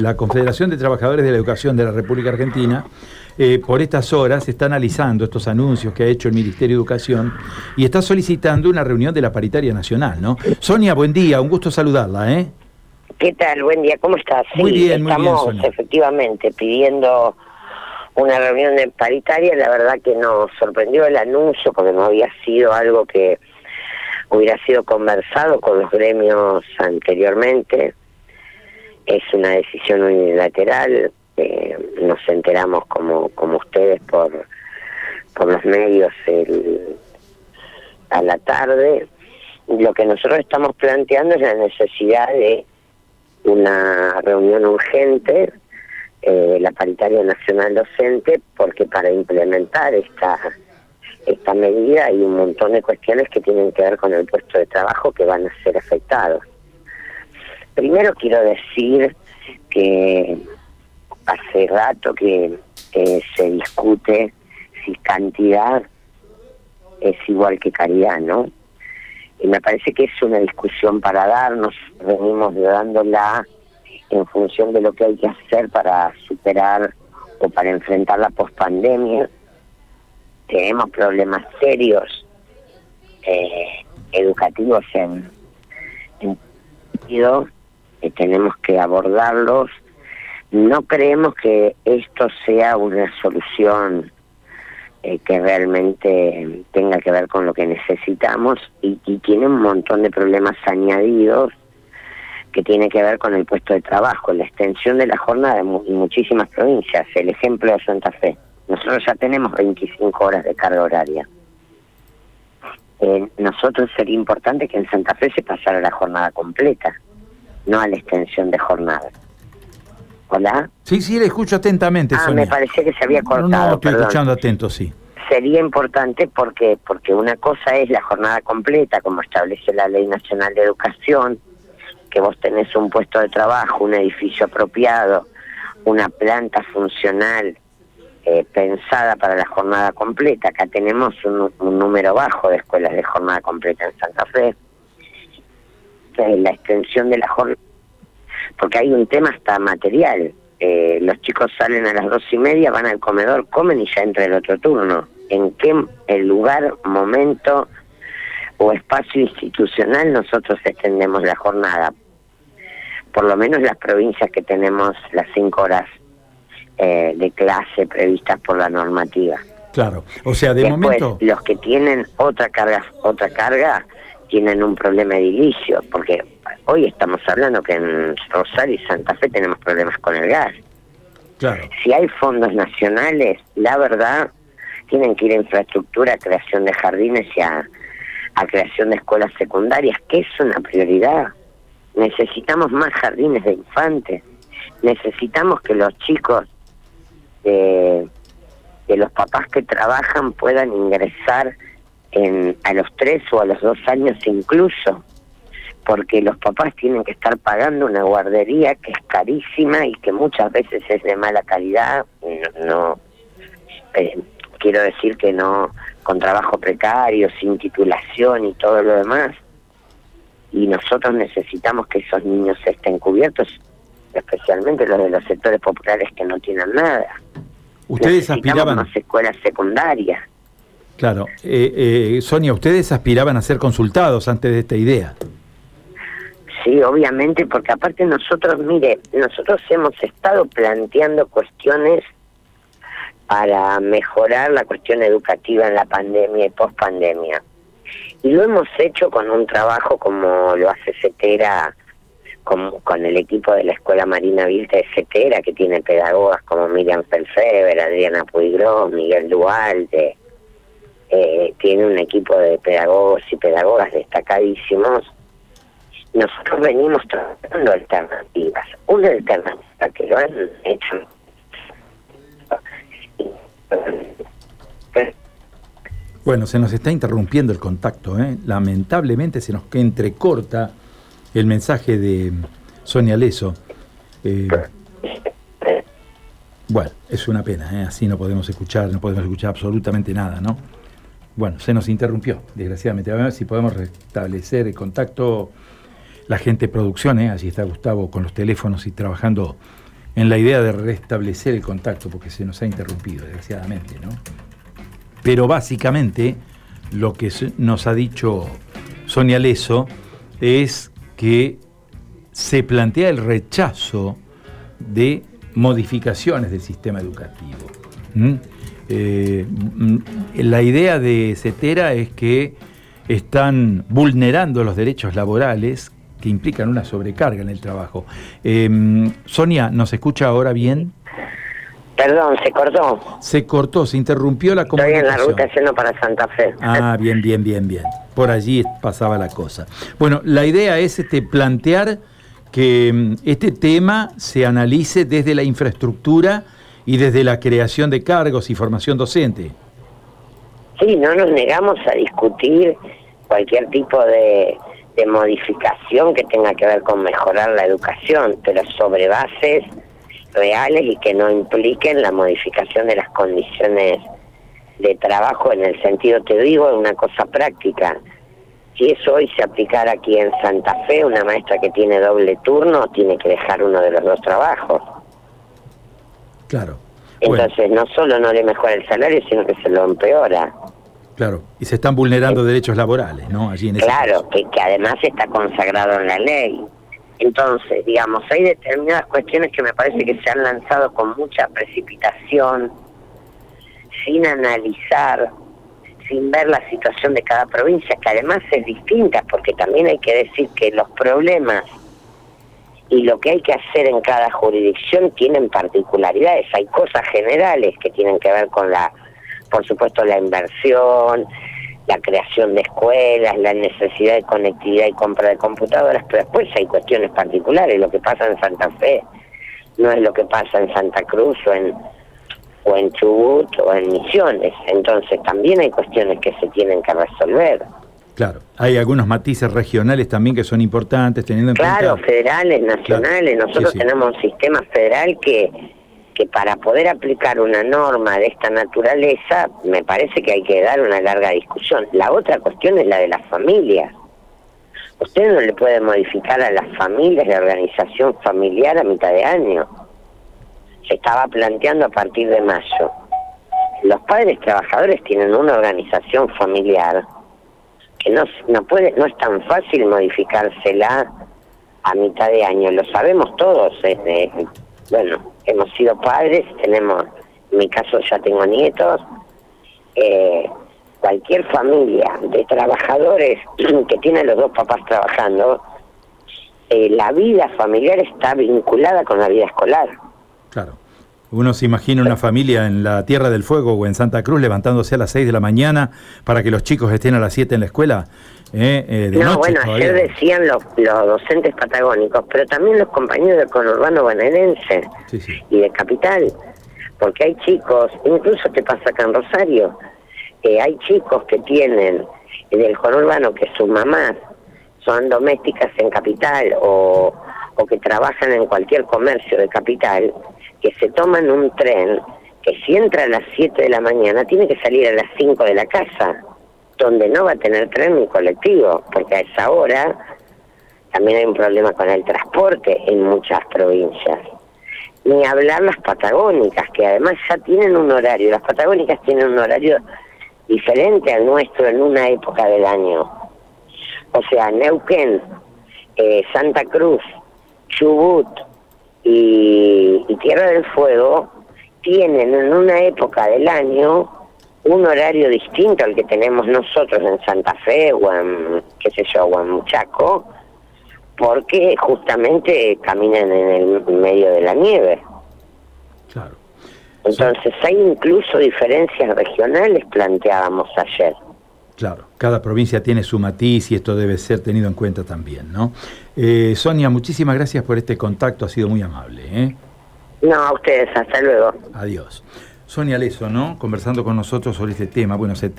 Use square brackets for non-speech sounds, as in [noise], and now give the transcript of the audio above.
la Confederación de Trabajadores de la Educación de la República Argentina, eh, por estas horas está analizando estos anuncios que ha hecho el Ministerio de Educación y está solicitando una reunión de la paritaria nacional, ¿no? Sonia, buen día, un gusto saludarla, ¿eh? ¿Qué tal? Buen día, ¿cómo estás? Muy bien, muy bien, Estamos efectivamente pidiendo una reunión de paritaria, la verdad que nos sorprendió el anuncio porque no había sido algo que hubiera sido conversado con los gremios anteriormente. Es una decisión unilateral, eh, nos enteramos como, como ustedes por, por los medios el, a la tarde. Lo que nosotros estamos planteando es la necesidad de una reunión urgente eh, la paritaria nacional docente porque para implementar esta esta medida hay un montón de cuestiones que tienen que ver con el puesto de trabajo que van a ser afectados. Primero quiero decir que hace rato que se discute si cantidad es igual que calidad, ¿no? Y me parece que es una discusión para darnos, venimos dándola en función de lo que hay que hacer para superar o para enfrentar la pospandemia. Tenemos problemas serios eh, educativos en, en tenemos que abordarlos. No creemos que esto sea una solución eh, que realmente tenga que ver con lo que necesitamos y, y tiene un montón de problemas añadidos que tiene que ver con el puesto de trabajo, la extensión de la jornada en, muchísimas provincias. El ejemplo de Santa Fe. Nosotros ya tenemos 25 horas de carga horaria. Eh, nosotros sería importante que en Santa Fe se pasara la jornada completa, no a la extensión de jornada. ¿Hola? Sí, sí, le escucho atentamente. Ah, me parecía que se había cortado. No, no estoy escuchando atento, sí. Sería importante porque porque una cosa es la jornada completa, como establece la Ley Nacional de Educación, que vos tenés un puesto de trabajo, un edificio apropiado, una planta funcional eh, pensada para la jornada completa. Acá tenemos un, número bajo de escuelas de jornada completa en Santa Fe. La extensión de la jornada, porque hay un tema hasta material. Eh, los chicos salen a las dos y media, van al comedor, comen y ya entra el otro turno. ¿En qué el lugar, momento o espacio institucional nosotros extendemos la jornada? por lo menos las provincias que tenemos las cinco horas eh, de clase previstas por la normativa. Claro, o sea, de momento... Los que tienen otra carga, otra carga tienen un problema edilicio, porque hoy estamos hablando que en Rosario y Santa Fe tenemos problemas con el gas. Claro. Si hay fondos nacionales, la verdad, tienen que ir a infraestructura, a creación de jardines y a creación de escuelas secundarias, que es una prioridad necesitamos más jardines de infantes, necesitamos que los chicos de, los papás que trabajan puedan ingresar en, a los tres o a los dos años incluso, porque los papás tienen que estar pagando una guardería que es carísima y que muchas veces es de mala calidad, no, eh, quiero decir que no con trabajo precario, sin titulación y todo lo demás y nosotros necesitamos que esos niños estén cubiertos, especialmente los de los sectores populares que no tienen nada. Ustedes aspiraban a escuelas secundarias. Claro, eh, eh, Sonia, ustedes aspiraban a ser consultados antes de esta idea. Sí, obviamente, porque aparte nosotros, mire, nosotros hemos estado planteando cuestiones para mejorar la cuestión educativa en la pandemia y post pandemia. Y lo hemos hecho con un trabajo como lo hace CETERA, con, el equipo de la Escuela Marina Vilta de CETERA, que tiene pedagogas como Miriam Felfeber, Adriana Puigrón, Miguel Duarte. Eh, tiene un equipo de pedagogos y pedagogas destacadísimos. Nosotros venimos tratando alternativas. Una alternativa que lo han hecho bueno, se nos está interrumpiendo el contacto, ¿eh? lamentablemente se nos entrecorta el mensaje de Sonia Leso. Eh, bueno, es una pena, ¿eh? así no podemos escuchar, no podemos escuchar absolutamente nada, ¿no? Bueno, se nos interrumpió, desgraciadamente. A ver si podemos restablecer el contacto. La gente de producción, ¿eh? está Gustavo con los teléfonos y trabajando en la idea de restablecer el contacto, porque se nos ha interrumpido, desgraciadamente, ¿no? Pero básicamente lo que nos ha dicho Sonia Leso es que se plantea el rechazo de modificaciones del sistema educativo. Eh, la idea de CETERA es que están vulnerando los derechos laborales que implican una sobrecarga en el trabajo. Em, Sonia, ¿nos escucha ahora bien? Perdón, se cortó. Se cortó, se interrumpió la comunicación. Estoy en la ruta yendo para Santa Fe. Ah, bien, bien, bien, bien. Por allí pasaba la cosa. Bueno, la idea es este, plantear que em, este tema se analice desde la infraestructura y desde la creación de cargos y formación docente. Sí, no nos negamos a discutir cualquier tipo de, modificación que tenga que ver con mejorar la educación, pero sobre bases reales y que no impliquen la modificación de las condiciones de trabajo en el sentido, te digo, de una cosa práctica. Si eso hoy se aplicara aquí en Santa Fe, una maestra que tiene doble turno tiene que dejar uno de los dos trabajos. Claro. Entonces no solo no le mejora el salario, sino que se lo empeora. Claro, y se están vulnerando derechos laborales, ¿no? Allí en claro, que, que además está consagrado en la ley. Entonces, digamos, hay determinadas cuestiones que me parece que se han lanzado con mucha precipitación, sin analizar, sin ver la situación de cada provincia, que además es distinta, porque también hay que decir que los problemas y lo que hay que hacer en cada jurisdicción tienen particularidades. Hay cosas generales que tienen que ver con la por supuesto la inversión, la creación de escuelas, la necesidad de conectividad y compra de computadoras, pero después hay cuestiones particulares, lo que pasa en Santa Fe no es lo que pasa en Santa Cruz o en o en Chubut o en Misiones, entonces también hay cuestiones que se tienen que resolver. Claro, hay algunos matices regionales también que son importantes teniendo en cuenta... Claro, federales, nacionales, nosotros tenemos un sistema federal que que para poder aplicar una norma de esta naturaleza me parece que hay que dar una larga discusión. La otra cuestión es la de las familias. Usted no le puede modificar a las familias la organización familiar a mitad de año. Se estaba planteando a partir de mayo. Los padres trabajadores tienen una organización familiar que no, no, puede, no es tan fácil modificársela a mitad de año. Lo sabemos todos. ¿eh? bueno, hemos sido padres, tenemos, en mi caso ya tengo nietos, eh, cualquier familia de trabajadores [clears throat] que tiene los dos papás trabajando, eh, la vida familiar está vinculada con la vida escolar. Claro. Uno se imagina una familia en la Tierra del Fuego o en Santa Cruz levantándose a las 6 de la mañana para que los chicos estén a las 7 en la escuela. Eh, eh no, bueno, ayer decían los, los, docentes patagónicos, pero también los compañeros del conurbano bonaerense y de Capital, porque hay chicos, incluso te pasa acá en Rosario, eh, hay chicos que tienen del conurbano que sus mamás son domésticas en Capital o, o que trabajan en cualquier comercio de Capital que se toman un tren que si entra a las 7 de la mañana tiene que salir a las 5 de la casa, donde no va a tener tren ni colectivo, porque a esa hora también hay un problema con el transporte en muchas provincias. Ni hablar las patagónicas, que además ya tienen un horario, las patagónicas tienen un horario diferente al nuestro en una época del año. O sea, Neuquén, eh, Santa Cruz, Chubut, y, Tierra del Fuego tienen en una época del año un horario distinto al que tenemos nosotros en Santa Fe o en, qué sé yo, o en Chaco, porque justamente caminan en el medio de la nieve. Claro. Entonces hay incluso diferencias regionales, planteábamos ayer. Claro, cada provincia tiene su matiz y esto debe ser tenido en cuenta también, ¿no? Eh, Sonia, muchísimas gracias por este contacto, ha sido muy amable. ¿eh? No, a ustedes, hasta luego. Adiós. Sonia Leso, ¿no? Conversando con nosotros sobre este tema. Bueno, se